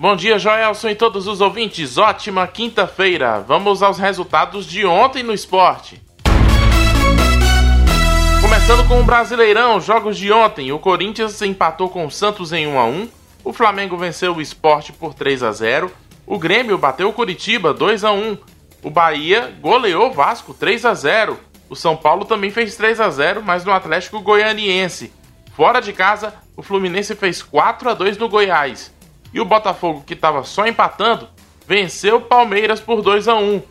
Bom dia, Joelson e todos os ouvintes. Ótima quinta-feira. Vamos aos resultados de ontem no esporte. Começando com o Brasileirão, jogos de ontem. O Corinthians empatou com o Santos em 1 a 1. O Flamengo venceu o Esporte por 3 a 0. O Grêmio bateu o Curitiba 2 a 1. O Bahia goleou o Vasco 3 a 0. O São Paulo também fez 3 a 0, mas no Atlético Goianiense. Fora de casa, o Fluminense fez 4 a 2 no Goiás. E o Botafogo, que estava só empatando, venceu o Palmeiras por 2 a 1.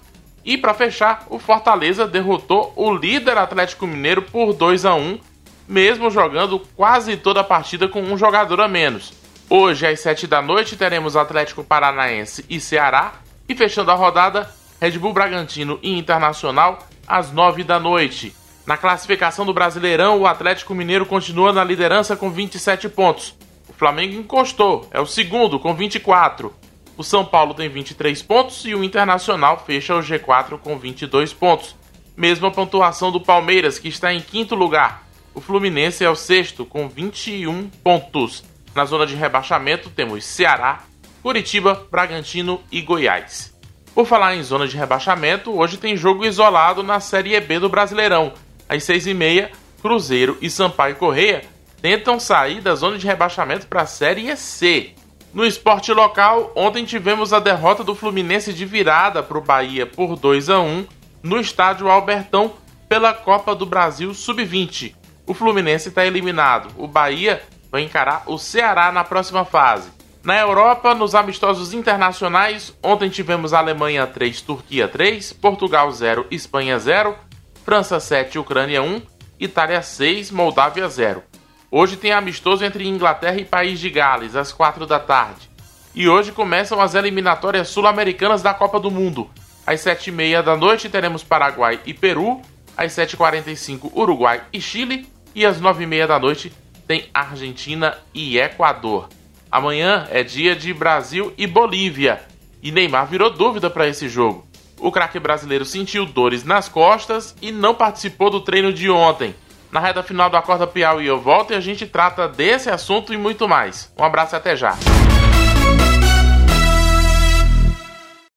E para fechar, o Fortaleza derrotou o líder Atlético Mineiro por 2 a 1, mesmo jogando quase toda a partida com um jogador a menos. Hoje, às 7 da noite, teremos Atlético Paranaense e Ceará. E fechando a rodada, Red Bull Bragantino e Internacional às 9 da noite. Na classificação do Brasileirão, o Atlético Mineiro continua na liderança com 27 pontos. Flamengo encostou, é o segundo com 24. O São Paulo tem 23 pontos e o Internacional fecha o G4 com 22 pontos. Mesma pontuação do Palmeiras, que está em quinto lugar. O Fluminense é o sexto com 21 pontos. Na zona de rebaixamento temos Ceará, Curitiba, Bragantino e Goiás. Por falar em zona de rebaixamento, hoje tem jogo isolado na Série B do Brasileirão. Às 6h30, Cruzeiro e Sampaio Correia tentam sair da zona de rebaixamento para a Série C. No esporte local, ontem tivemos a derrota do Fluminense de virada para o Bahia por 2 a 1 no estádio Albertão pela Copa do Brasil Sub-20. O Fluminense está eliminado. O Bahia vai encarar o Ceará na próxima fase. Na Europa, nos amistosos internacionais, ontem tivemos Alemanha 3, Turquia 3, Portugal 0, Espanha 0, França 7, Ucrânia 1, Itália 6, Moldávia 0. Hoje tem amistoso entre Inglaterra e País de Gales, às 4 da tarde. E hoje começam as eliminatórias sul-americanas da Copa do Mundo. Às 7h30 da noite teremos Paraguai e Peru, às 7h45 Uruguai e Chile, e às 9h30 da noite tem Argentina e Equador. Amanhã é dia de Brasil e Bolívia, e Neymar virou dúvida para esse jogo. O craque brasileiro sentiu dores nas costas e não participou do treino de ontem. Na reta final do Acorda Piauí eu volto e a gente trata desse assunto e muito mais. Um abraço e até já.